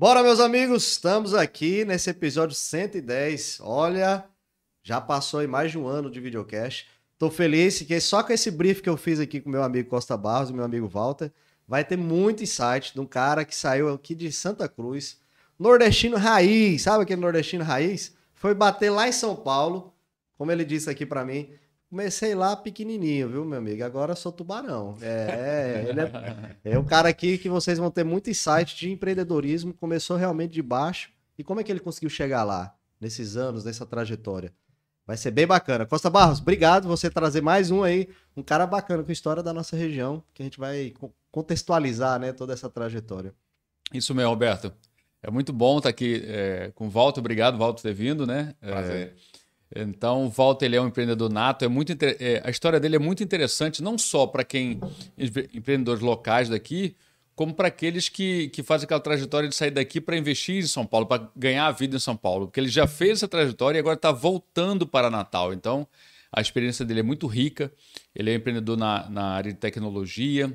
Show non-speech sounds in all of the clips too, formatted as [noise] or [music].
Bora, meus amigos, estamos aqui nesse episódio 110. Olha, já passou aí mais de um ano de videocast. Tô feliz que só com esse brief que eu fiz aqui com meu amigo Costa Barros e meu amigo Walter, vai ter muito insight de um cara que saiu aqui de Santa Cruz, nordestino raiz, sabe aquele nordestino raiz? Foi bater lá em São Paulo, como ele disse aqui para mim, Comecei lá pequenininho, viu, meu amigo? Agora sou tubarão. É, é, ele é, é um cara aqui que vocês vão ter muito insight de empreendedorismo. Começou realmente de baixo. E como é que ele conseguiu chegar lá, nesses anos, nessa trajetória? Vai ser bem bacana. Costa Barros, obrigado você trazer mais um aí, um cara bacana com história da nossa região, que a gente vai contextualizar, né, toda essa trajetória. Isso mesmo, Roberto. É muito bom estar aqui é, com o Walter. Obrigado, Walter, por ter vindo, né? Prazer. É, então, o Walter ele é um empreendedor nato. É muito é, a história dele é muito interessante, não só para quem empreendedores locais daqui, como para aqueles que, que fazem aquela trajetória de sair daqui para investir em São Paulo, para ganhar a vida em São Paulo. Porque ele já fez essa trajetória e agora está voltando para Natal. Então, a experiência dele é muito rica. Ele é empreendedor na, na área de tecnologia.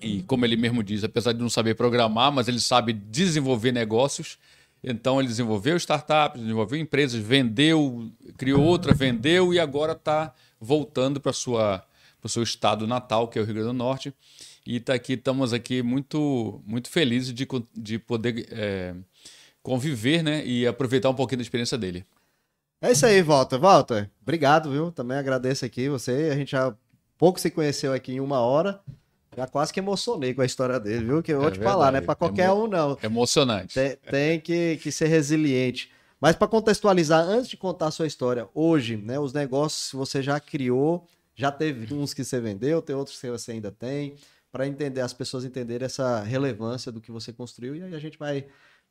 E, como ele mesmo diz, apesar de não saber programar, mas ele sabe desenvolver negócios. Então ele desenvolveu startups, desenvolveu empresas, vendeu, criou outra, vendeu e agora está voltando para o seu estado natal, que é o Rio Grande do Norte. E tá aqui, estamos aqui muito, muito felizes de, de poder é, conviver né, e aproveitar um pouquinho da experiência dele. É isso aí, Walter. Walter, obrigado, viu? Também agradeço aqui você. A gente já pouco se conheceu aqui em uma hora. Já quase que emocionei com a história dele, viu? Que eu vou é te verdade. falar, né? Para qualquer Emo... um, não. Emocionante. Tem, tem que, que ser resiliente. Mas para contextualizar, antes de contar a sua história, hoje, né? Os negócios você já criou, já teve uns que você vendeu, tem outros que você ainda tem, para entender, as pessoas entenderem essa relevância do que você construiu, e aí a gente vai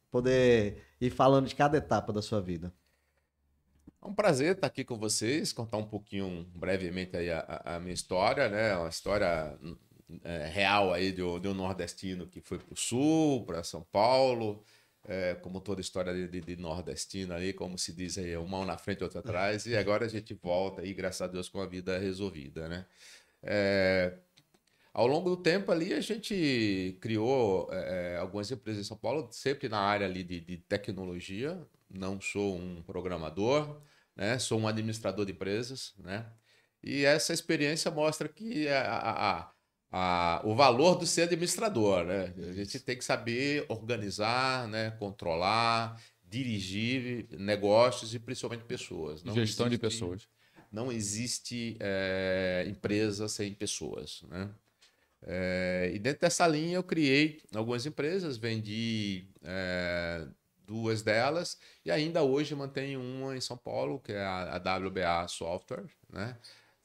poder ir falando de cada etapa da sua vida. É um prazer estar aqui com vocês, contar um pouquinho, brevemente, aí a, a minha história, né? Uma história é, real aí de, um nordestino que foi para o sul, para São Paulo, é, como toda história de, de, de, nordestino aí, como se diz aí, uma mão na frente outra atrás, e agora a gente volta aí, graças a Deus, com a vida resolvida, né? É, ao longo do tempo ali, a gente criou é, é, algumas empresas em São Paulo, sempre na área ali de, de tecnologia, não sou um programador, né? Sou um administrador de empresas, né? E essa experiência mostra que a, a a, o valor do ser administrador, né? A gente tem que saber organizar, né? controlar, dirigir negócios e principalmente pessoas. Não Gestão existe, de pessoas. Não existe é, empresa sem pessoas, né? É, e dentro dessa linha eu criei algumas empresas, vendi é, duas delas e ainda hoje mantenho uma em São Paulo, que é a, a WBA Software, né?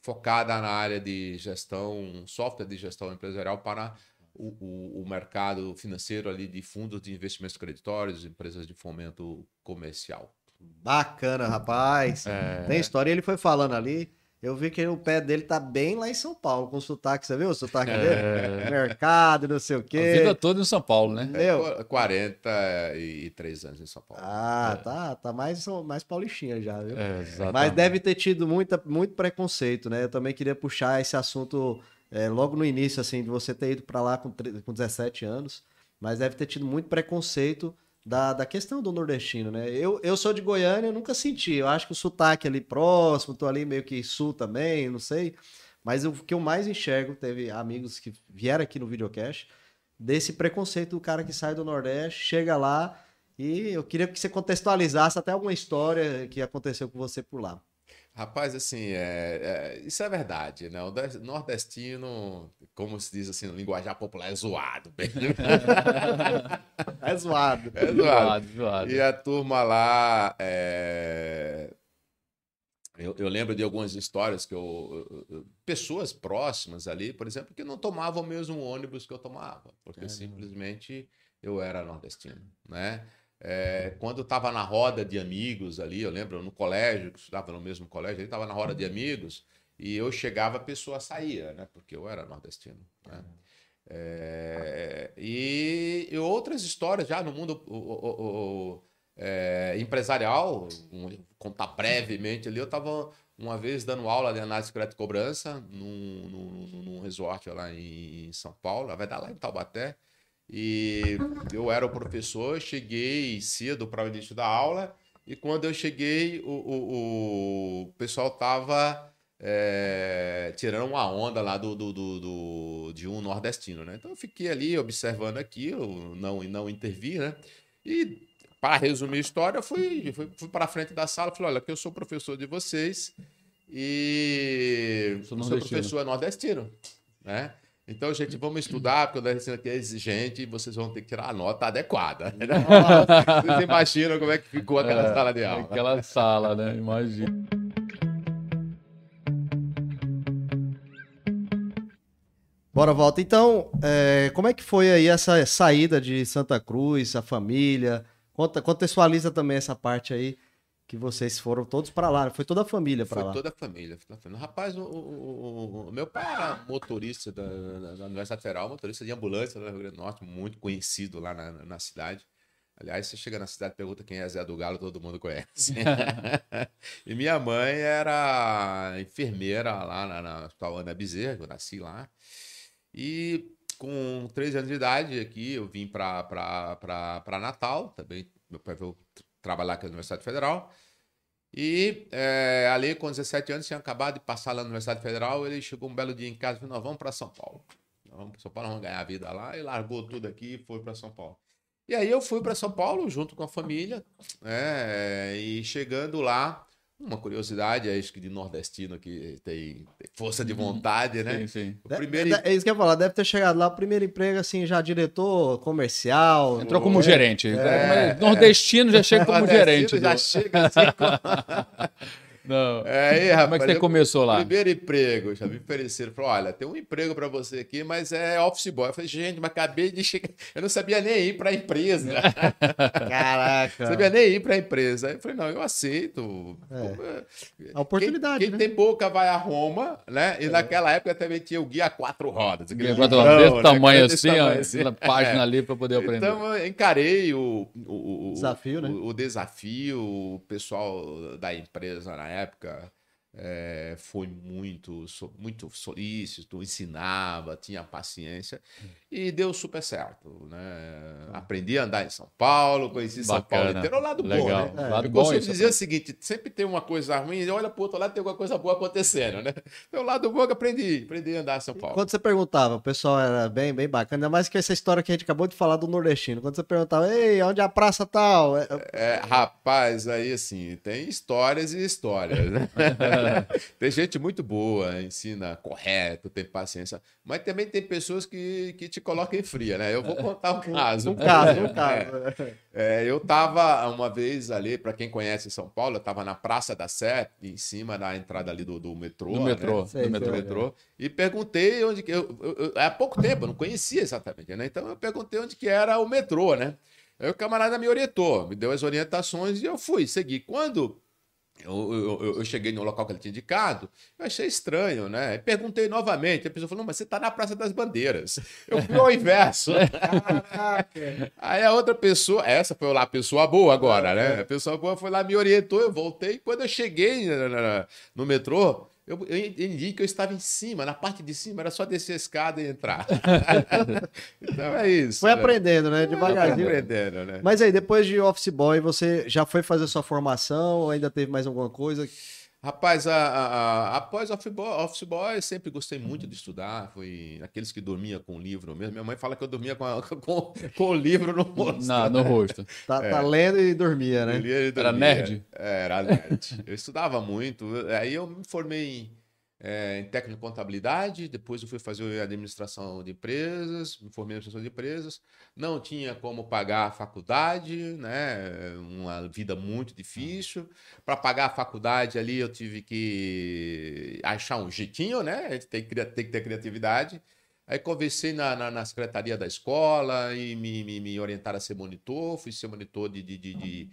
Focada na área de gestão, software de gestão empresarial para o, o, o, mercado financeiro ali de fundos de investimentos creditórios, empresas de fomento comercial. Bacana, rapaz. É... Tem história. Ele foi falando ali. Eu vi que o pé dele tá bem lá em São Paulo, com sotaque. Você viu o sotaque é... dele? Mercado, não sei o quê. A vida toda em São Paulo, né? Meu... 43 anos em São Paulo. Ah, é. tá, tá mais, mais paulistinha já, viu? É, Mas deve ter tido muita, muito preconceito, né? Eu também queria puxar esse assunto é, logo no início, assim, de você ter ido para lá com, com 17 anos. Mas deve ter tido muito preconceito da, da questão do nordestino, né? Eu, eu sou de Goiânia, eu nunca senti. Eu acho que o sotaque ali próximo, tô ali meio que sul também, não sei. Mas o que eu mais enxergo, teve amigos que vieram aqui no videocast, desse preconceito do cara que sai do Nordeste, chega lá e eu queria que você contextualizasse até alguma história que aconteceu com você por lá. Rapaz, assim, é, é, isso é verdade, né? O nordestino, como se diz assim no linguajar popular, é zoado. [laughs] É zoado. É zoado. zoado. E a turma lá. É... Eu, eu, lembro de algumas histórias que eu, eu, Pessoas próximas ali, por exemplo, que não tomavam o mesmo ônibus que eu tomava, porque é, simplesmente eu era nordestino, né? É, quando estava na roda de amigos ali, eu lembro no colégio, que estudava no mesmo colégio, ele estava na roda de amigos, e eu chegava, a pessoa saía, né? Porque eu era nordestino. Né? É, e, e, outras histórias já no mundo o, o, o, é, empresarial, um, contar brevemente ali, eu estava uma vez dando aula de análise de crédito e cobrança num, num, num resort lá em São Paulo, vai dar lá em Taubaté. E eu era o professor, cheguei cedo para o início da aula, e quando eu cheguei, o, o, o pessoal estava é, tirando uma onda lá do, do, do, do, de um nordestino, né? Então eu fiquei ali observando aquilo, não, não intervi, né? E para resumir a história, eu fui, fui, fui para a frente da sala e falei: olha, que eu sou professor de vocês e o seu professor é nordestino, né? Então, gente, vamos estudar, porque o nordestino aqui é exigente e vocês vão ter que tirar a nota adequada. [laughs] Né? Vocês imaginam como é que ficou aquela é, sala de aula. Aquela sala, né? Imagina. Bora, volta. Então, é, como é que foi aí essa saída de Santa Cruz, a família? Conta, contextualiza também essa parte aí que vocês foram todos para lá. Foi toda a família para lá. Foi toda a família. Rapaz, o, o, o, meu pai era motorista da, da, Universidade Federal, motorista de ambulância no Rio Grande do Norte, muito conhecido lá na, na cidade. Aliás, você chega na cidade e pergunta quem é Zé do Galo, todo mundo conhece. [laughs] e minha mãe era enfermeira lá na, na Hospital Ana Bezerra, eu nasci lá. E com 13 anos de idade aqui, eu vim para Natal, também meu pai veio trabalhar aqui na Universidade Federal. E é, ali, com 17 anos, tinha acabado de passar lá na Universidade Federal. Ele chegou um belo dia em casa e falou: Nós vamos para São Paulo. Nós vamos para São Paulo, vamos ganhar a vida lá. E largou tudo aqui e foi para São Paulo. E aí eu fui para São Paulo junto com a família. Né, e chegando lá, uma curiosidade, é isso que de nordestino que tem, tem força de uhum. vontade, né? Sim, sim. O primeiro... É, é, isso que eu ia falar, deve ter chegado lá, o primeiro emprego, assim, já diretor comercial. Entrou como é, gerente. É, nordestino já chega como gerente. Já chega assim. [laughs] Não. É, aí, rapaz, Como é que você começou lá? Primeiro emprego, já me ofereceram. Falou: olha, tem um emprego para você aqui, mas é office boy. Eu falei, gente, mas acabei de chegar. Eu não sabia nem ir para a empresa. [laughs] Caraca. Não sabia nem ir para a empresa. Aí eu falei, não, eu aceito. É. A oportunidade. Quem, quem né? tem boca vai a Roma, né? E é. naquela época também tinha o guia quatro rodas. Guia quatro rodas, desse né? tamanho assim, tamanho, ó, assim. página é. ali para poder aprender. Então, eu encarei o, o, o desafio, né? O, o desafio, o pessoal da empresa na época é, foi muito, muito solícito, ensinava, tinha paciência e deu super certo. Né? Aprendi a andar em São Paulo, conheci Bacana. São Paulo inteiro. O lado Legal. bom, né? É. Lado Eu costumo dizer o seguinte: sempre tem uma coisa ruim, olha para o outro lado tem alguma coisa boa acontecendo. Né? Então, o lado bom que aprendi, aprendi a andar em São Paulo. Quando você perguntava, o pessoal era bem, bem bacana, ainda mais que essa história que a gente acabou de falar do nordestino. Quando você perguntava, ei, onde é a praça tal? É, é, rapaz, aí assim, tem histórias e histórias, né? [laughs] [laughs] tem gente muito boa, ensina correto, tem paciência. Mas também tem pessoas que, que te colocam em fria, né? Eu vou contar um [laughs] caso. Um caso, um [laughs] caso. É, é, eu tava uma vez ali, para quem conhece São Paulo, eu tava na Praça da Sé, em cima da entrada ali do, do metrô. Do né? metrô. Sei, do metrô, metrô. E perguntei onde que. Eu, eu, eu, há pouco tempo, eu não conhecia exatamente, né? Então eu perguntei onde que era o metrô, né? Aí o camarada me orientou, me deu as orientações e eu fui, segui. Quando eu, eu, eu, cheguei no local que ele tinha indicado, eu achei estranho, né? perguntei novamente. A pessoa falou: mas você está na Praça das Bandeiras. Eu fui ao inverso. [laughs] Aí a outra pessoa, essa foi lá a pessoa boa agora, né? A pessoa boa foi lá, me orientou, eu voltei. Quando eu cheguei no metrô, eu, eu entendi que eu estava em cima, na parte de cima, era só descer a escada e entrar. [laughs] então é isso. Foi né? aprendendo, né? Devagarzinho. Foi aprendendo, né? Mas aí, depois de Office Boy, você já foi fazer sua formação ou ainda teve mais alguma coisa? Rapaz, a, a, a, após Office Boy, Office Boy, sempre gostei muito de estudar. Foi aqueles que dormia com o livro mesmo. Minha mãe fala que eu dormia com, [laughs] com, com o livro no rosto. Não, no rosto. [laughs] tá, é. tá, lendo e dormia, né? E dormia. Era nerd? É, era nerd. eu estudava muito. Aí eu me formei é, em técnico de contabilidade, depois eu fui fazer administração de empresas, me formei em administração de empresas, não tinha como pagar a faculdade, né, uma vida muito difícil, para pagar a faculdade ali eu tive que achar um jeitinho, né, a gente tem que, tem que ter criatividade, Aí conversei na, na, na, secretaria da escola e me, me, me orientaram a ser monitor, fui ser monitor de, de, de, de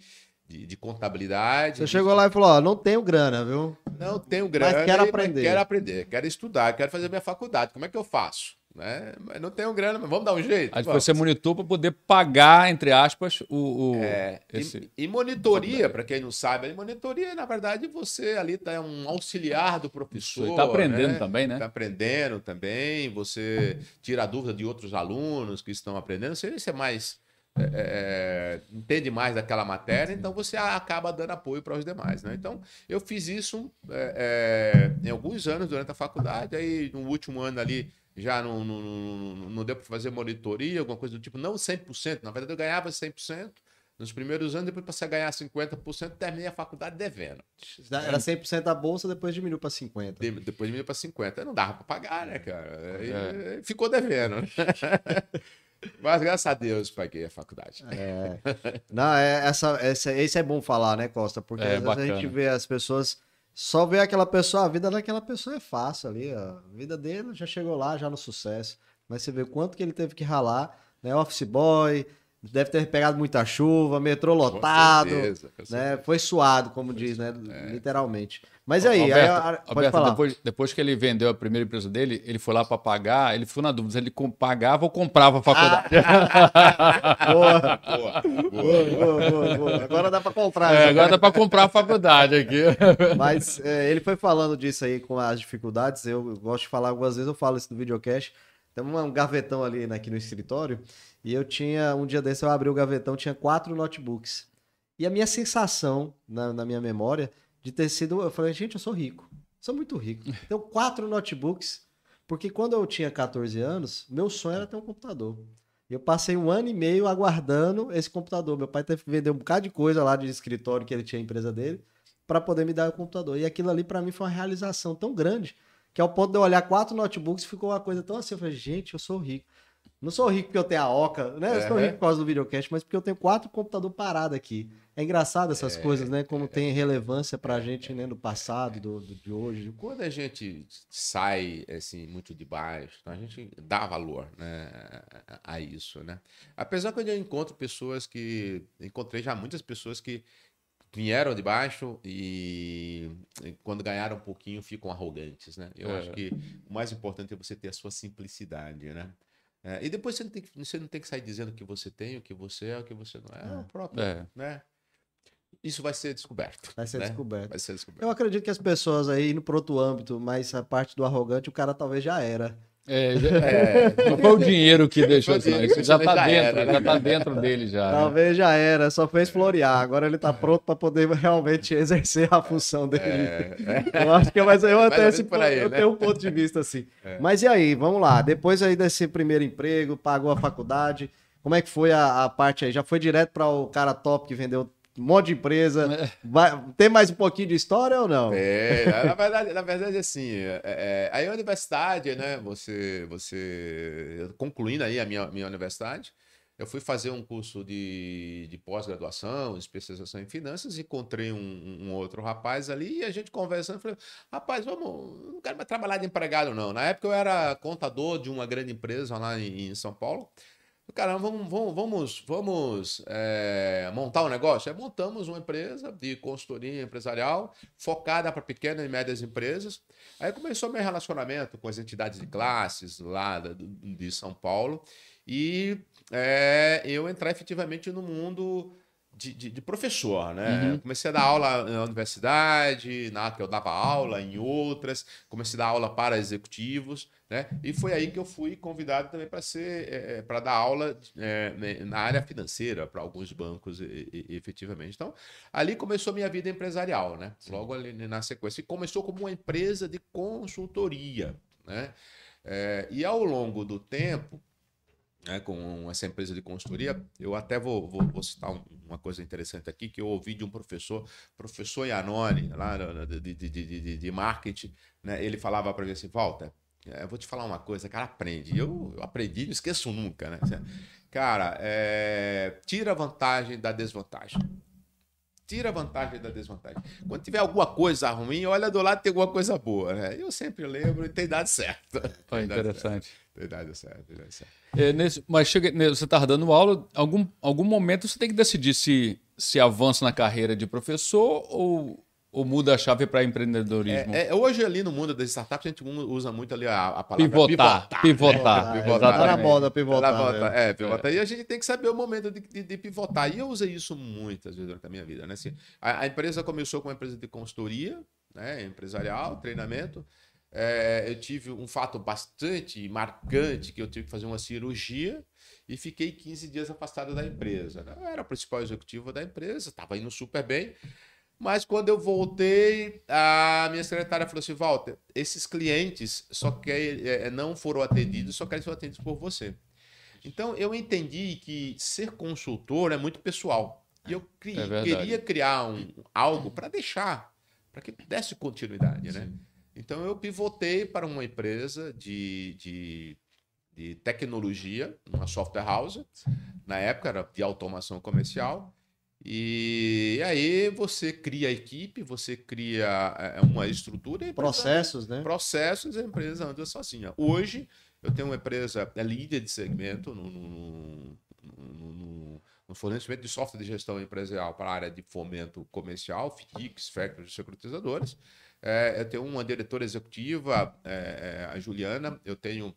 de, de contabilidade. Você de... chegou lá e falou: Ó, não tenho grana, viu? Não tenho grana. Mas quero aprender. Quero aprender, quero estudar, quero fazer minha faculdade. Como é que eu faço? né? Mas não tenho grana, mas vamos dar um jeito. Aí você monitor para poder pagar, entre aspas, o. o É, esse... e, e monitoria, para quem não sabe, monitoria, na verdade, você ali tá um auxiliar do professor. Está aprendendo né? também, né? Está aprendendo também, você tira a dúvida de outros alunos que estão aprendendo, você, você é mais. É, é, entende mais daquela matéria, então você acaba dando apoio para os demais. Né? Então, eu fiz isso é, é, em alguns anos durante a faculdade, aí no último ano ali já não, não, não, não deu para fazer monitoria, alguma coisa do tipo, não 100%, na verdade eu ganhava 100%. Nos primeiros anos, depois passei a ganhar 50%, terminei a faculdade devendo. Era 100% da bolsa, depois diminuiu para 50%. De- depois diminuiu para 50%. Não dava para pagar, né, cara? Aí, Ficou devendo. [laughs] né? Mas graças a Deus paguei a faculdade. É. Não, é, essa, essa, esse é bom falar, né, Costa? Porque É, às vezes a gente vê as pessoas. Só vê aquela pessoa, a vida daquela pessoa é fácil ali. A vida dele já chegou lá, já no sucesso. Mas você vê o quanto que ele teve que ralar, né? Office boy, deve ter pegado muita chuva, metrô lotado. certeza, com né? Foi suado, como diz, né? É. Literalmente. Mas aí, aí Alberto, a- pode Alberto, falar. Depois, depois que ele vendeu a primeira empresa dele, ele foi lá para pagar, ele ficou na dúvida se ele pagava ou comprava a faculdade. [laughs] Boa, Boa, boa. boa, boa, boa, boa. Agora dá pra comprar. É, né? agora dá para comprar a faculdade aqui. [laughs] Mas é, ele foi falando disso aí com as dificuldades. Eu gosto de falar algumas vezes, eu falo isso no videocast. Tem um um gavetão ali né, aqui no escritório. E eu tinha, um dia desse, eu abri o gavetão, tinha quatro notebooks. E a minha sensação, na, na minha memória, de ter sido. Eu falei, gente, eu sou rico. Sou muito rico. Tenho quatro notebooks. Porque quando eu tinha 14 anos, meu sonho era ter um computador. E eu passei um ano e meio aguardando esse computador. Meu pai teve que vender um bocado de coisa lá de escritório que ele tinha a empresa dele para poder me dar o computador. E aquilo ali para mim foi uma realização tão grande que ao ponto de eu olhar quatro notebooks ficou uma coisa tão assim. Eu falei, gente, eu sou rico. Não sou rico porque eu tenho a Oca, né? Eu sou Uhum. rico por causa do videocast, mas porque eu tenho quatro computadores parados aqui. É engraçado essas coisas, né? Como tem relevância pra gente, né? No passado, do, do- de hoje. Quando a gente sai assim muito de baixo, então a gente dá valor né, a- a isso, né? Apesar que eu encontro pessoas que encontrei já muitas pessoas que vieram de baixo e e quando ganharam um pouquinho ficam arrogantes, né? Eu É. acho que o mais importante é você ter a sua simplicidade, né? É, e depois você não, tem que, você não tem que sair dizendo o que você tem, o que você é, o que você não é. É o próprio, É. né? Isso vai ser descoberto. Vai ser né? descoberto. Vai ser descoberto. Eu acredito que as pessoas aí indo para outro âmbito, mas a parte do arrogante, o cara talvez já era. É, [laughs] já- é, não foi o dinheiro que [laughs] deixou isso, dinheiro Isso já tá já dentro, era, né? já tá dentro dele já. né? Talvez já era, só fez florear. Agora ele tá pronto para poder realmente exercer a função dele. É, Eu acho que mas eu ou esse, por aí, eu né? tenho um ponto de vista assim. Mas e aí, vamos lá. Depois aí desse primeiro emprego, pagou a faculdade. Como é que foi a, a parte aí? Já foi direto para o cara top que vendeu um monte de empresa? Vai, tem mais um pouquinho de história ou não? É, na verdade, na verdade, assim, é, é, aí a universidade, né, você, você, concluindo aí a minha, minha universidade, eu fui fazer um curso de, de pós-graduação, especialização em finanças, encontrei um, um outro rapaz ali e a gente conversando, falei, rapaz, vamos, não quero mais trabalhar de empregado não. Na época eu era contador de uma grande empresa lá em, em São Paulo, Caramba, vamos, vamos, vamos, vamos é, montar um negócio? Aí montamos uma empresa de consultoria empresarial focada para pequenas e médias empresas. Aí começou meu relacionamento com as entidades de classes lá de São Paulo e é, eu entrar efetivamente no mundo de, de- de professor, né? Uhum. Comecei a dar aula na universidade, na que eu dava aula, em outras, comecei a dar aula para executivos, né? E foi aí que eu fui convidado também para ser, para dar aula é, na área financeira para alguns bancos, e- e- efetivamente. Então, ali começou a minha vida empresarial, né? Logo ali na sequência. E começou como uma empresa de consultoria, né? É, e ao longo do tempo, né, com essa empresa de consultoria, eu até vou, vou, vou citar um- uma coisa interessante aqui, que eu ouvi de um professor, professor Iannone, lá de, de, de, de, marketing, né, ele falava para mim assim, Walter, eh, eu vou te falar uma coisa, cara, aprende. Eu, eu aprendi, não esqueço nunca, né? Cara, é, tira a vantagem da desvantagem. Tira a vantagem da desvantagem. Quando tiver alguma coisa ruim, olha do lado tem alguma coisa boa, né? Eu sempre lembro e tem dado certo. Foi [laughs] interessante. Tem dado certo, tem dado certo. É, nesse- mas chega, né, você está dando aula, algum, algum momento você tem que decidir se, se avança na carreira de professor ou, ou muda a chave para empreendedorismo? É, é, hoje ali no mundo das startups a gente usa muito ali a, a palavra pivotar. Pivotar. pivotar. Né? pivotar. Tá na moda pivotar. Tá né? É, pivotar. É. E a gente tem que saber o momento de, de, de, pivotar. E eu usei isso muitas vezes durante a minha vida. Né? Assim, a, a, empresa começou com uma empresa de consultoria, né? empresarial, treinamento. É, eu tive um fato bastante marcante que eu tive que fazer uma cirurgia e fiquei 15 dias afastado da empresa. Né? Eu era o principal executivo da empresa, estava indo super bem. Mas quando eu voltei, a minha secretária falou assim: Walter, esses clientes só quer, é, não foram atendidos, só querem ser atendidos por você. Então eu entendi que ser consultor é muito pessoal. E eu cri, é queria criar um, algo para deixar, para que desse continuidade, né? Então eu pivotei para uma empresa de, de, de tecnologia, uma software house. Na época era de automação comercial. E aí você cria a equipe, você cria é, uma estrutura. processos, né? Processos, a empresa anda sozinha. Hoje, eu tenho uma empresa, é líder de segmento no, no, no, no fornecimento de software de gestão empresarial para a área de fomento comercial, FITICs, factories e securitizadores. É, eu tenho uma diretora executiva, é, a Juliana, eu tenho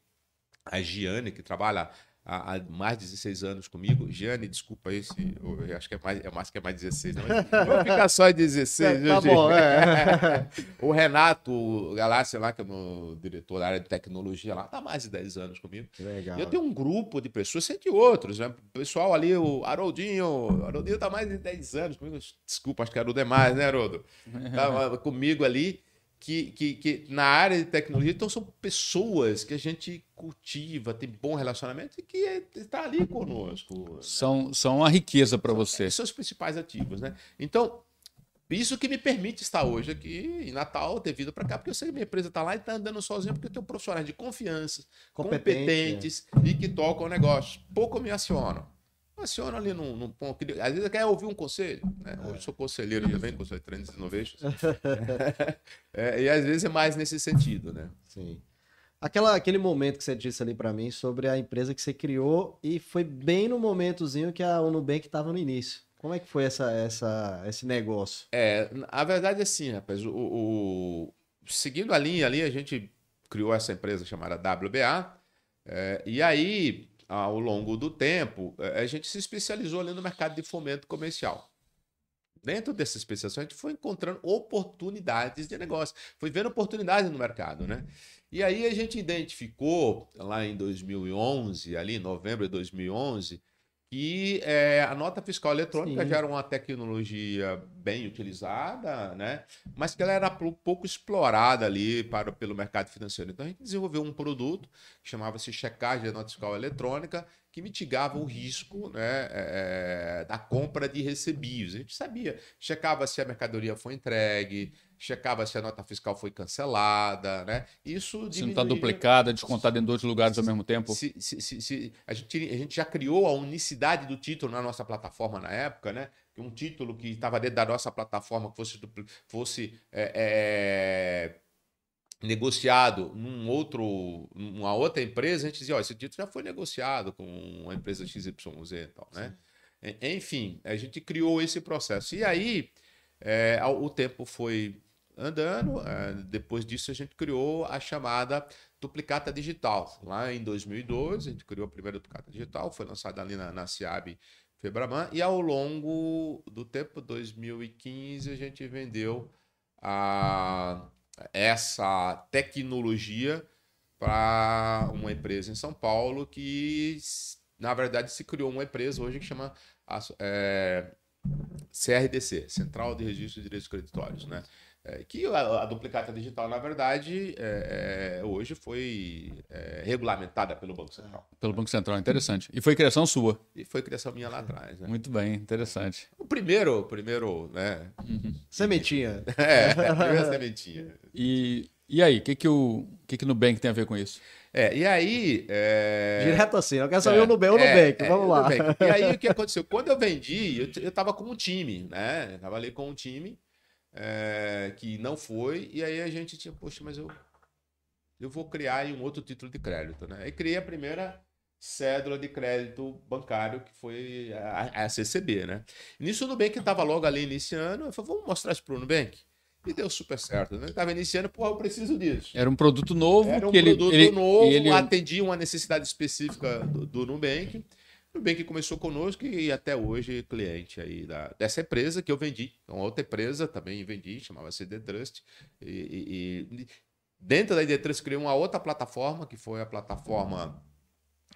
a Giane, que trabalha há, mais de 16 anos comigo. Giane, desculpa aí se eu acho que é mais, é mais que é mais 16, não. Vou ficar só em 16. [laughs] É, tá bom, é. [laughs] o Renato Galácia lá, que é o meu diretor da área de tecnologia lá, tá mais de 10 anos comigo. Legal. Eu tenho um grupo de pessoas, entre outros, né? O pessoal ali, o Haroldinho, o Haroldinho tá mais de 10 anos comigo. Desculpa, acho que Haroldo é mais, né, Haroldo? Tá [laughs] comigo ali que, que, que, na área de tecnologia, então são pessoas que a gente cultiva, tem bom relacionamento e que está ali conosco. São, né? são uma riqueza para você. São os principais ativos, né? Então, isso que me permite estar hoje aqui em Natal, ter vindo para cá, porque eu sei que minha empresa está lá e está andando sozinha, porque eu tenho profissionais de confiança, competentes é. e que tocam o negócio. Pouco me acionam aciona ali num, num ponto. Às vezes quer ouvir um conselho. Né? Hoje sou conselheiro também, conselho de Trends Innovations. [laughs] é, e às vezes é mais nesse sentido, né? Sim. Aquela, aquele momento que você disse ali para mim sobre a empresa que você criou e foi bem no momentozinho que a Unubank estava no início. Como é que foi essa, essa, esse negócio? É, a verdade é assim, rapaz. O, o, seguindo a linha ali, a gente criou essa empresa chamada WBA. É, e aí, ao longo do tempo, é, a gente se especializou ali no mercado de fomento comercial. Dentro dessa especialização, a gente foi encontrando oportunidades de negócio, foi vendo oportunidades no mercado, né? E aí a gente identificou lá em 2011, ali em novembro de 2011, que é, a nota fiscal eletrônica Sim. já era uma tecnologia bem utilizada, né? mas que ela era pouco explorada ali para, pelo mercado financeiro. Então a gente desenvolveu um produto que chamava-se checagem de nota fiscal eletrônica, que mitigava o risco né, é, da compra de recebíveis. A gente sabia, checava se a mercadoria foi entregue, checava se a nota fiscal foi cancelada, né? Isso se não está duplicada, descontada em dois lugares ao mesmo tempo. Se, se, se, se, a, gente, a gente já criou a unicidade do título na nossa plataforma na época, né? Um título que estava dentro da nossa plataforma que fosse, fosse é, é, negociado num outro, numa outra empresa, a gente dizia, ó, esse título já foi negociado com uma empresa XYZ e tal, né? Enfim, a gente criou esse processo. E aí, é, o tempo foi andando. É, depois disso, a gente criou a chamada duplicata digital. Lá em 2012, a gente criou a primeira duplicata digital, foi lançada ali na, na Ciab Febraban, e ao longo do tempo, 2015, a gente vendeu a, essa tecnologia para uma empresa em São Paulo que, na verdade, se criou uma empresa hoje que chama é, CRDC, Central de Registro de Direitos Creditórios, né? É, que a, a, duplicata digital, na verdade, é, é, hoje foi é, regulamentada pelo Banco Central. Pelo Banco Central, interessante. E foi criação sua? E foi criação minha lá atrás. Né? Muito bem, interessante. O primeiro, o primeiro, né? Uhum. Sementinha. [laughs] é, a primeira sementinha. E, e aí, o que, que o que, que Nubank tem a ver com isso? É, e aí. É... Direto assim, eu quero saber é, o Nubank, o Nubank, é, vamos lá. Nubank. E aí o que [laughs] aconteceu? Quando eu vendi, eu, eu tava com um time, né? Eu tava ali com um time é, que não foi, e aí a gente tinha, poxa, mas eu, eu vou criar um outro título de crédito, né? Aí criei a primeira cédula de crédito bancário, que foi a, a CCB, né? E nisso o Nubank estava logo ali iniciando, eu falei, vamos mostrar isso para o Nubank? e deu super certo. Né? Estava iniciando, pô, eu preciso disso. Era um produto novo. Era um produto ele, ele, novo, ele... atendia uma necessidade específica do, do Nubank. O Nubank começou conosco e até hoje cliente aí da, dessa empresa que eu vendi. Uma outra empresa também vendi, chamava-se The Trust. E, e, e, dentro da The Trust criei uma outra plataforma, que foi a plataforma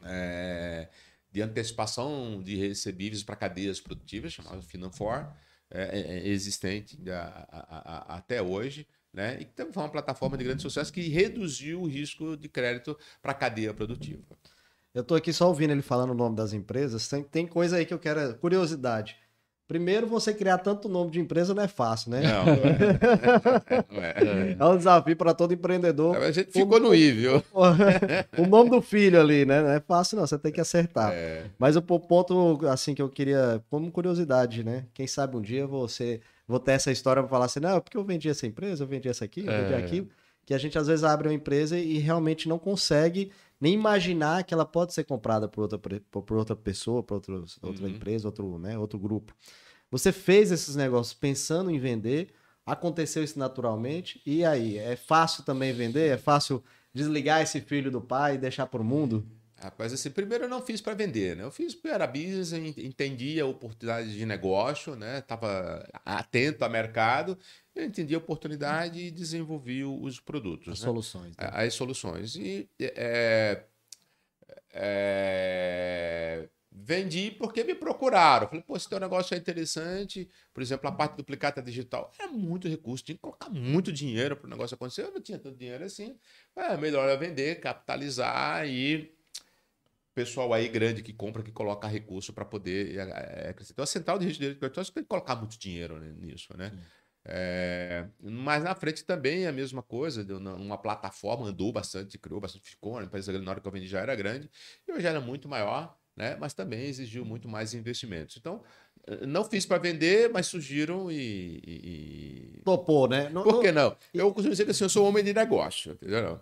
é, de antecipação de recebíveis para cadeias produtivas, chamada Finanfor, é, é, existente a, a, a, até hoje. Né? Então, foi uma plataforma de grande sucesso que reduziu o risco de crédito para a cadeia produtiva. Eu estou aqui só ouvindo ele falando o nome das empresas. Tem, tem coisa aí que eu quero. Curiosidade. Primeiro, você criar tanto nome de empresa não é fácil, né? Não, não é. [laughs] é. um desafio para todo empreendedor. A gente ficou o, no I, viu? [laughs] O, nome do filho ali, né? Não é fácil, não. Você tem que acertar. É. Mas o ponto, assim, que eu queria, como curiosidade, né? Quem sabe um dia você vou ter essa história para falar assim, não, porque eu vendi essa empresa, eu vendi essa aqui, eu vendi é. aquilo. Que a gente às vezes abre uma empresa e realmente não consegue nem imaginar que ela pode ser comprada por outra, por outra pessoa, por outra, outra uhum. empresa, outro, né, outro grupo. Você fez esses negócios pensando em vender, aconteceu isso naturalmente, e aí? É fácil também vender? É fácil desligar esse filho do pai e deixar para o mundo? Rapaz, assim, primeiro eu não fiz para vender, né? Eu fiz para era business, entendia a oportunidade de negócio, né? Tava atento ao mercado, eu entendi a oportunidade e desenvolvi os produtos. As né? soluções. Né? As soluções. E é, é, vendi porque me procuraram. Falei, pô, esse teu negócio é interessante. Por exemplo, a parte duplicata digital é muito recurso, tinha que colocar muito dinheiro para o negócio acontecer. Eu não tinha tanto dinheiro assim. É melhor eu vender, capitalizar e pessoal aí grande que compra, que coloca recurso para poder é, crescer. Então, a central de risco de você tem que colocar muito dinheiro nisso, né? É, mas na frente também é a mesma coisa, uma plataforma andou bastante, criou bastante, ficou, a empresa na hora que eu vendi já era grande, e hoje era muito maior, né? mas também exigiu muito mais investimentos. Então, não fiz para vender, mas surgiram e, e... Topou, né? Não, Por que não? Eu costumo dizer que assim, eu sou homem de negócio, entendeu?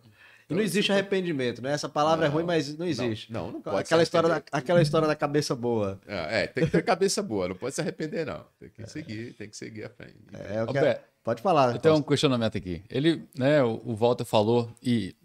E não existe arrependimento, né? Essa palavra não, é ruim, mas não existe. Não, não, não pode aquela história da, Aquela história da cabeça boa. É, é, tem que ter cabeça boa, não pode se arrepender, não. Tem que é. seguir, tem que seguir a frente. É, eu quero... Pode falar. Eu tenho um questionamento aqui. Ele, né, o, o Walter falou, e,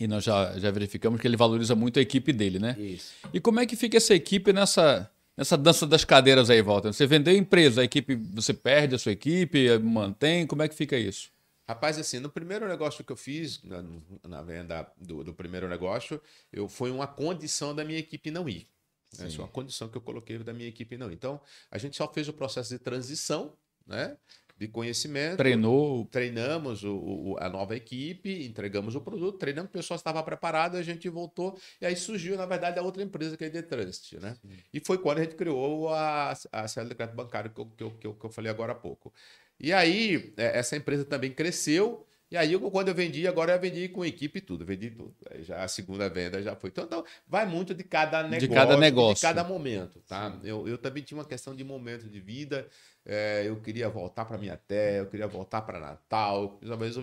e nós já, já verificamos que ele valoriza muito a equipe dele, né? Isso. E como é que fica essa equipe nessa, nessa dança das cadeiras aí, Walter? Você vendeu a empresa, a equipe, você perde a sua equipe, mantém, como é que fica isso? Rapaz, assim, no primeiro negócio que eu fiz, na, na venda do, do, primeiro negócio, eu foi uma condição da minha equipe não ir. Essa é uma condição que eu coloquei da minha equipe não ir. Então, a gente só fez o processo de transição, né? De conhecimento. Treinou. Treinamos o, o, a nova equipe, entregamos o produto, treinamos, o pessoal estava preparado, a gente voltou. E aí surgiu, na verdade, a outra empresa que é a Trust, né? Sim. E foi quando a gente criou a, a Célula de Crédito Bancário que eu, que, eu, que eu falei agora há pouco. E aí, é, essa empresa também cresceu. E aí, quando eu vendi, agora eu vendi com equipe e tudo, vendi tudo. Aí já a segunda venda já foi. Então, então vai muito de cada negócio, de cada, negócio. De cada momento, tá? Eu, eu também tinha uma questão de momento de vida. É, eu queria voltar para minha terra, eu queria voltar para Natal,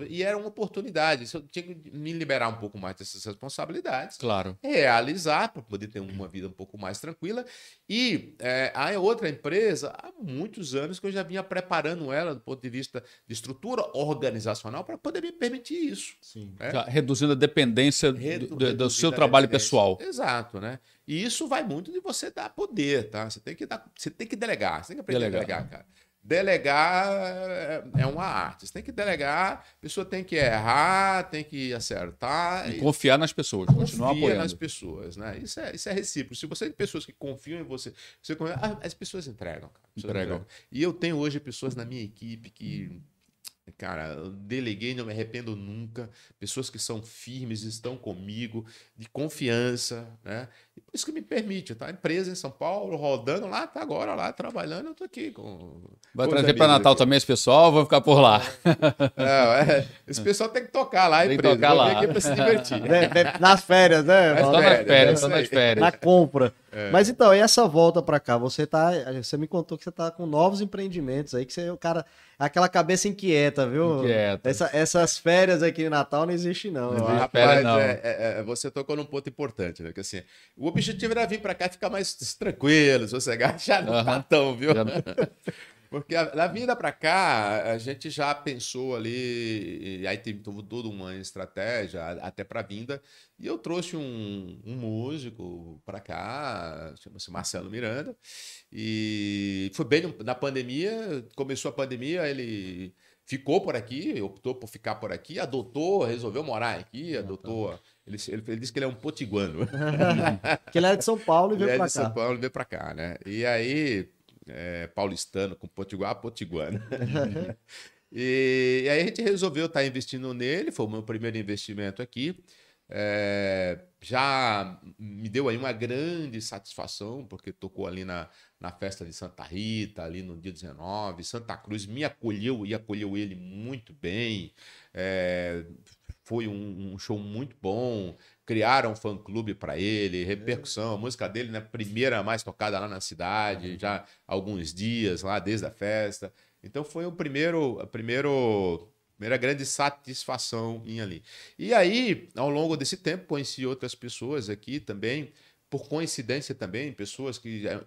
e era uma oportunidade. Eu tinha que me liberar um pouco mais dessas responsabilidades, claro, realizar para poder ter uma vida um pouco mais tranquila. E é, a outra empresa, há muitos anos que eu já vinha preparando ela do ponto de vista de estrutura organizacional para poder me permitir isso. Sim. Né? reduzindo a dependência Redu do, do seu trabalho pessoal. Exato, né? E isso vai muito de você dar poder, tá? Você tem que dar, você tem que delegar, você tem que aprender delegar. a delegar, cara. Delegar é, é uma arte. Você tem que delegar, a pessoa tem que errar, tem que acertar. E, e confiar nas pessoas, continuar apoiando. nas pessoas, né? Isso é, isso é recíproco. Se você tem pessoas que confiam em você, você ah, as pessoas entregam, cara. entregam. entregam. E eu tenho hoje pessoas na minha equipe que Cara, eu deleguei, não me arrependo nunca. Pessoas que são firmes, estão comigo, de confiança, né? E por isso que me permite, tá? Empresa em São Paulo, rodando lá, tá agora lá, trabalhando, eu tô aqui com. Vai trazer para Natal aqui. também esse pessoal, vou ficar por lá. é, esse pessoal tem que tocar lá, tem empresa. tocar lá. aqui para se divertir. nas férias, né? Só nas férias, só nas férias. Na compra. É. Mas então, e essa volta para cá? Você tá. Você me contou que você tá com novos empreendimentos aí, que você, o cara. Aquela cabeça inquieta, viu? Inquieta. Essa, essas férias aqui no Natal não existe, não. Não existe Rapaz, não. É, é, é, você tocou num ponto importante, né? Que assim, o objetivo era vir para cá ficar mais tranquilo, sossegar. [laughs] Já não uhum. tá tão, viu? [laughs] Porque a, na vinda para cá, a gente já pensou ali, e aí teve toda uma estratégia até para vinda, e eu trouxe um, um músico para cá, chama-se Marcelo Miranda, e foi bem na pandemia, começou a pandemia, ele ficou por aqui, optou por ficar por aqui, adotou, resolveu morar aqui, adotou. Ele, ele, ele disse que ele é um potiguano. [laughs] que ele era de São Paulo e veio para cá. Ele é de São Paulo e veio para cá, né? E aí, é, paulistano com potiguar, potiguano. [laughs] e, e, aí a gente resolveu estar tá investindo nele, foi o meu primeiro investimento aqui. É, já me deu aí uma grande satisfação, porque tocou ali na, na festa de Santa Rita, ali no dia 19. Santa Cruz me acolheu e acolheu ele muito bem. É, foi um, um, show muito bom. Criaram um fã-clube para ele, repercussão. A música dele, né, primeira mais tocada lá na cidade, já alguns dias lá, desde a festa. Então foi o primeiro, a primeiro Primeira grande satisfação minha ali. E aí, ao longo desse tempo, conheci outras pessoas aqui também, por coincidência também, pessoas que eh,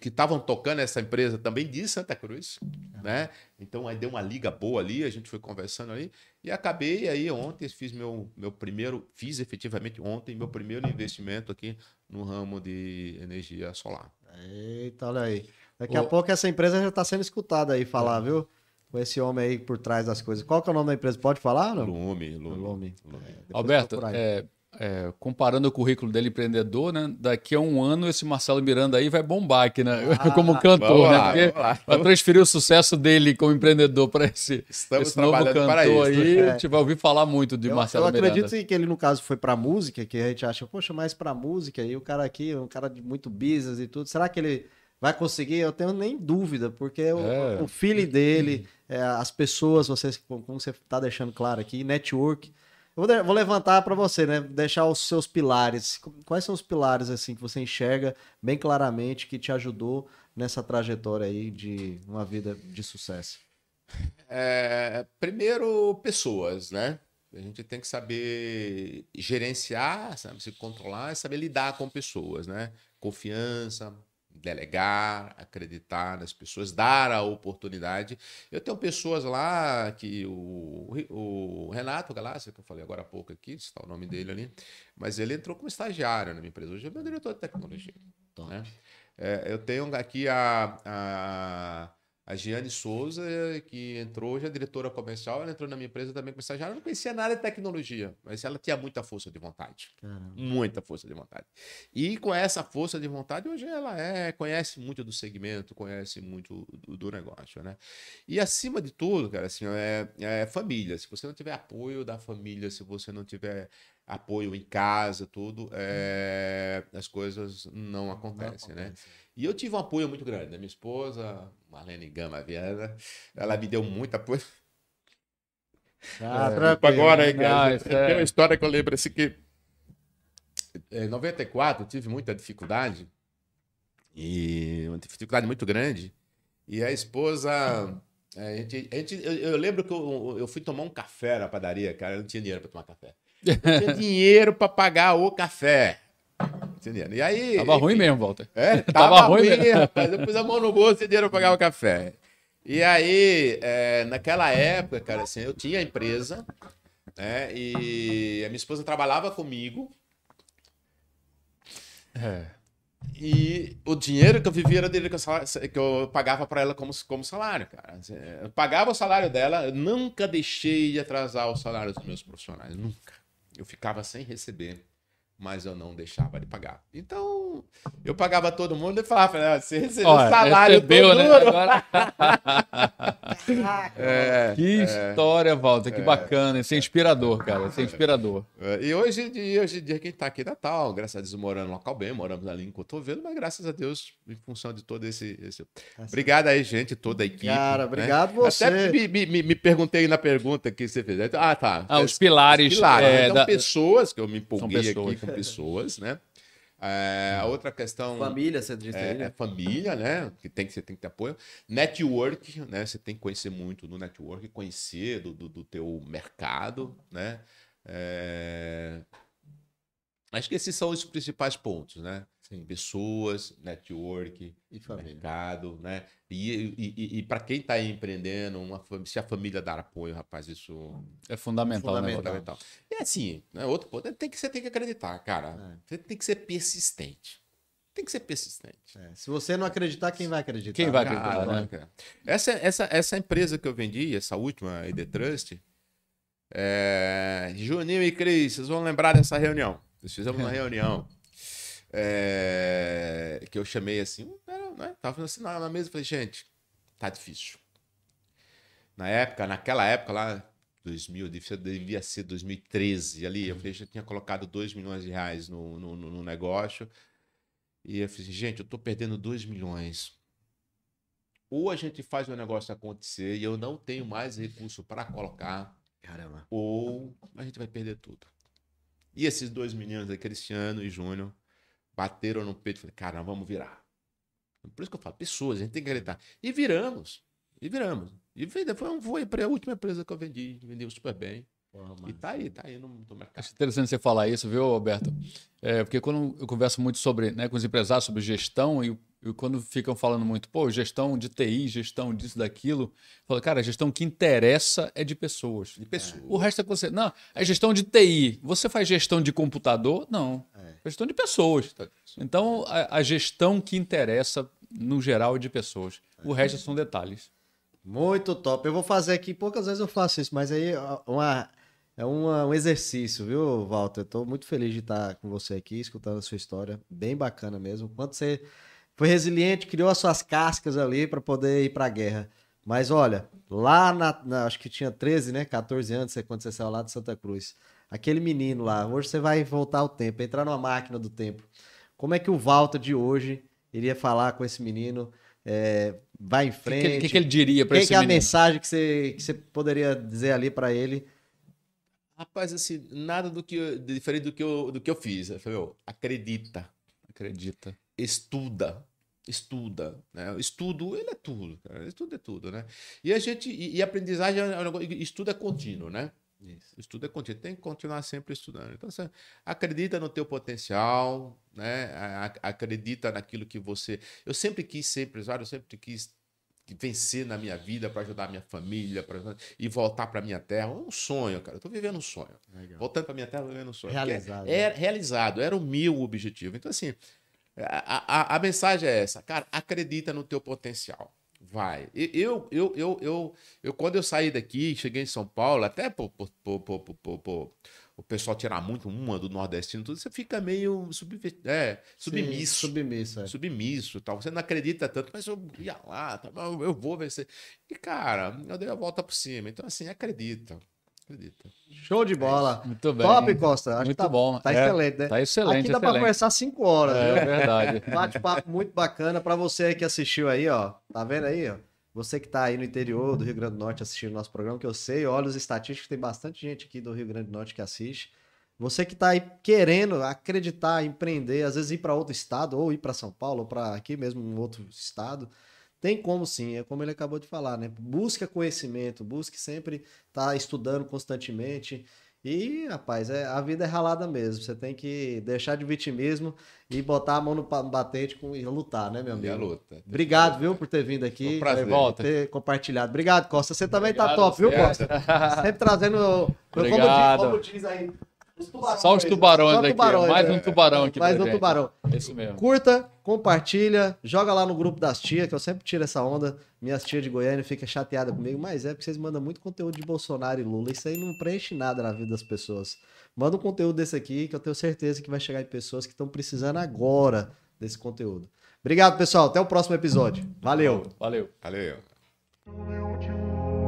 que estavam tocando essa empresa também de Santa Cruz, né? Então aí deu uma liga boa ali, a gente foi conversando ali e acabei aí ontem fiz meu meu primeiro, fiz efetivamente ontem meu primeiro investimento aqui no ramo de energia solar. Eita, olha aí. Daqui o... a pouco essa empresa já está sendo escutada aí falar, é. viu? com esse homem aí por trás das coisas. Qual que é o nome da empresa? Pode falar? Não? Lume. Lume. Lume. Lume. É, Alberto, é, é, comparando o currículo dele empreendedor, né? Daqui a um ano esse Marcelo Miranda aí vai bombar aqui, né? Ah, [laughs] como cantor, né? Lá, Porque vai transferir o sucesso dele como empreendedor para esse, esse novo cantor aí. É. A gente vai ouvir falar muito de eu, Marcelo Miranda. Eu acredito que ele, no caso, foi para música, que a gente acha, poxa, mais para música, e o cara aqui é um cara de muito business e tudo. Será que ele vai conseguir? Eu tenho nem dúvida, porque é. o, o feeling dele é, as pessoas, vocês, como você está deixando claro aqui, network. Vou, vou levantar para você, né? Deixar os seus pilares. Quais são os pilares assim que você enxerga bem claramente que te ajudou nessa trajetória aí de uma vida de sucesso? [laughs] É, primeiro, pessoas, né? A gente tem que saber gerenciar, sabe, se controlar, saber lidar com pessoas, né? Confiança, delegar, acreditar nas pessoas, dar a oportunidade. Eu tenho pessoas lá que o, o Renato Galácia, que eu falei agora há pouco aqui, está o nome dele ali, mas ele entrou como estagiário na minha empresa. Hoje é meu diretor de tecnologia. Né? É, eu tenho aqui a, a a Giane Souza, que entrou, já é diretora comercial, ela entrou na minha empresa também como estagiária. Ela não conhecia nada de tecnologia, mas ela tinha muita força de vontade. Caramba. Muita força de vontade. E com essa força de vontade, hoje ela é, conhece muito do segmento, conhece muito do, do negócio, né? E acima de tudo, cara, assim, é, é família. Se você não tiver apoio da família, se você não tiver apoio em casa, tudo, é, as coisas não acontecem, não né? E eu tive um apoio muito grande da minha esposa, Marlene Gama Viana. Ela me deu muito apoio. Ah, é, tranquilo. Agora, aí, cara, tem uma história que eu lembro assim que em 94 eu tive muita dificuldade e uma dificuldade muito grande. E a esposa. A gente, a gente, eu, eu lembro que eu, eu, fui tomar um café na padaria, cara. Eu não tinha dinheiro para tomar café. Não tinha [laughs] dinheiro para pagar o café. Entendendo? E aí. Tava ruim mesmo, Walter. É, [laughs] tava, tava ruim, mesmo. rapaz. Eu pus a mão no bolso e dinheiro pra pagar o café. E aí, é, naquela época, cara, assim, eu tinha empresa, né? E a minha esposa trabalhava comigo. É. E o dinheiro que eu vivia era dele que eu, que eu pagava para ela como, como salário, cara. Assim, eu pagava o salário dela, eu nunca deixei de atrasar o salário dos meus profissionais, nunca. Eu ficava sem receber mas eu não deixava de pagar. Então, eu pagava todo mundo e falava, você recebeu Olha, salário recebeu, né? Agora... [laughs] é, que é, história, Walter, que é, bacana. Isso é inspirador, cara. Isso é inspirador. É, e hoje em dia, hoje em dia, quem está aqui em Natal, graças a Deus, morando no local bem, moramos ali em Cotovelo, mas graças a Deus, em função de todo esse. esse... Tá obrigado aí, gente, toda a equipe. Cara, obrigado né? você. Até me, me, me, perguntei na pergunta que você fez. Ah, tá. Ah, os pilares. Os pilares. É, então, da... pessoas que eu me empolguei aqui com pessoas, né? É, a outra questão. Família, você disse é, é, família, né? Que tem que você tem que ter apoio. Network, né? Você tem que conhecer muito do network, conhecer do, do, do teu mercado, né? É... Acho que esses são os principais pontos, né? Sim. Pessoas, network, E família. mercado, né? E, e, e, e para quem está empreendendo, uma, se a família dar apoio, rapaz, isso É fundamental, é né? Fundamental. fundamental. E assim, né, outro ponto, é tem que, você tem que acreditar, cara. Você tem que ser persistente. Tem que ser persistente. É, Se você não acreditar, quem vai acreditar? Quem vai Cara, acreditar, né? cara. Essa, essa, essa empresa que eu vendi, essa última, a ID Trust, é... Juninho e Cris, vocês vão lembrar dessa reunião. Nós fizemos uma [laughs] reunião é, que eu chamei assim, era, né? tava assim na na mesa falei, gente, tá difícil. Na época, naquela época lá, 2000, devia- ser 2013 ali, eu falei, já tinha colocado 2 milhões de reais no, no, no- negócio. E eu falei, gente, eu tô perdendo 2 milhões. Ou a gente faz o negócio acontecer e eu não tenho mais recurso para colocar, Caramba. ou a gente vai perder tudo. E esses dois meninos aí, Cristiano e Júnior, bateram no peito e falei, cara, vamos virar. Por isso que eu falo, pessoas, a gente tem que acreditar. E viramos. E viramos. E foi, foi, foi a última empresa que eu vendi, vendeu super bem. Porra, E tá aí, tá aí no, no mercado. Acho interessante você falar isso, viu, Alberto? É, porque quando eu converso muito sobre, né, com os empresários sobre gestão e, e quando ficam falando muito, pô, gestão de TI, gestão disso, daquilo, eu falo, cara, a gestão que interessa é de pessoas. De pessoas. O resto é você. Não, é gestão de TI. Você faz gestão de computador? Não. É. Gestão de pessoas. Então, a, a gestão que interessa, no geral, é de pessoas. O resto são detalhes. Muito top. Eu vou fazer aqui, poucas vezes eu faço isso, mas aí uma, é uma- um exercício, viu, Walter? Estou muito feliz de estar com você aqui, escutando a sua história. Bem bacana mesmo. Quanto você foi resiliente, criou as suas cascas ali para poder ir para a guerra. Mas olha, lá na, na- Acho que tinha 13, né? 14 anos quando você saiu lá de Santa Cruz. Aquele menino lá, hoje você vai voltar ao tempo, entrar numa máquina do tempo. Como é que o Walter de hoje iria falar com esse menino? É, vai em O que, frente. que que que ele diria para esse que é a mensagem que você, que você poderia dizer ali pra ele? Rapaz, assim, nada do que diferente do que eu, do que eu fiz. Eu falei, acredita, Acredita. Estuda, estuda, né? Estudo, ele é tudo, cara. Estudo é tudo, né? E a gente, e, e aprendizagem é um negócio, estudo é contínuo, né? Isso. Estudo é contínuo, tem que continuar sempre estudando. Então, você acredita no teu potencial, né? Acredita naquilo que você... Eu sempre quis ser empresário, eu sempre quis vencer na minha vida para ajudar a minha família pra... e voltar para minha terra. É um sonho, cara. Eu tô vivendo um sonho. Voltando para minha terra, vivendo um sonho. Realizado, É, realizado, era o meu objetivo. Então, assim, a, a, a mensagem é essa, cara, acredita no teu potencial. Vai. Eu, eu, eu, eu, eu, quando eu saí daqui, cheguei em São Paulo, até por, por, por, por, por- o pessoal tirar muito uma do nordestino, tudo, você fica meio sub, é, submisso. Sim, submisso, é. Submisso, tal. Você não acredita tanto, mas eu ia lá, tá, eu vou vencer. E, cara, eu dei a volta por cima. Então, assim, acredita. Acredita. Show de bola. Muito bem. Top, Costa. Acho Muito que tá bom. Tá É, excelente, né? Tá excelente, Aqui dá excelente. conversar cinco horas, É viu? verdade. [laughs] Bate-papo muito bacana pra você que assistiu aí, ó. Tá vendo aí, ó? Você que tá aí no interior do Rio Grande do Norte assistindo nosso programa, que eu sei, olha os estatísticos, tem bastante gente aqui do Rio Grande do Norte que assiste. Você que tá aí querendo acreditar, empreender, às vezes ir para outro estado, ou ir para São Paulo, ou para aqui mesmo, um outro estado, tem como sim, é como ele acabou de falar, né? Busca conhecimento, busque sempre estar estudando constantemente. E, rapaz, é, a vida é ralada mesmo. Você tem que deixar de vitimismo e botar a mão no batente com, e lutar, né, meu Minha amigo? luta. Obrigado, viu, por ter vindo aqui. Foi um prazer. por Volta. ter compartilhado. Obrigado, Costa. Você também tá Obrigado, top, viu. Costa? Sempre trazendo. Como, diz, Obrigado. como diz aí. Os tubarões, Só os tubarões Só aqui. tubarões, Mais né? um tubarão aqui Mais pra um gente. tubarão. Isso mesmo. Curta, compartilha, joga lá no grupo das tias, que eu sempre tiro essa onda. Minhas tias de Goiânia ficam chateadas comigo, mas é porque vocês mandam muito conteúdo de Bolsonaro e Lula. Isso aí não preenche nada na vida das pessoas. Manda um conteúdo desse aqui, que eu tenho certeza que vai chegar em pessoas que estão precisando agora desse conteúdo. Obrigado, pessoal. Até o próximo episódio. Valeu. Valeu. Valeu. Valeu.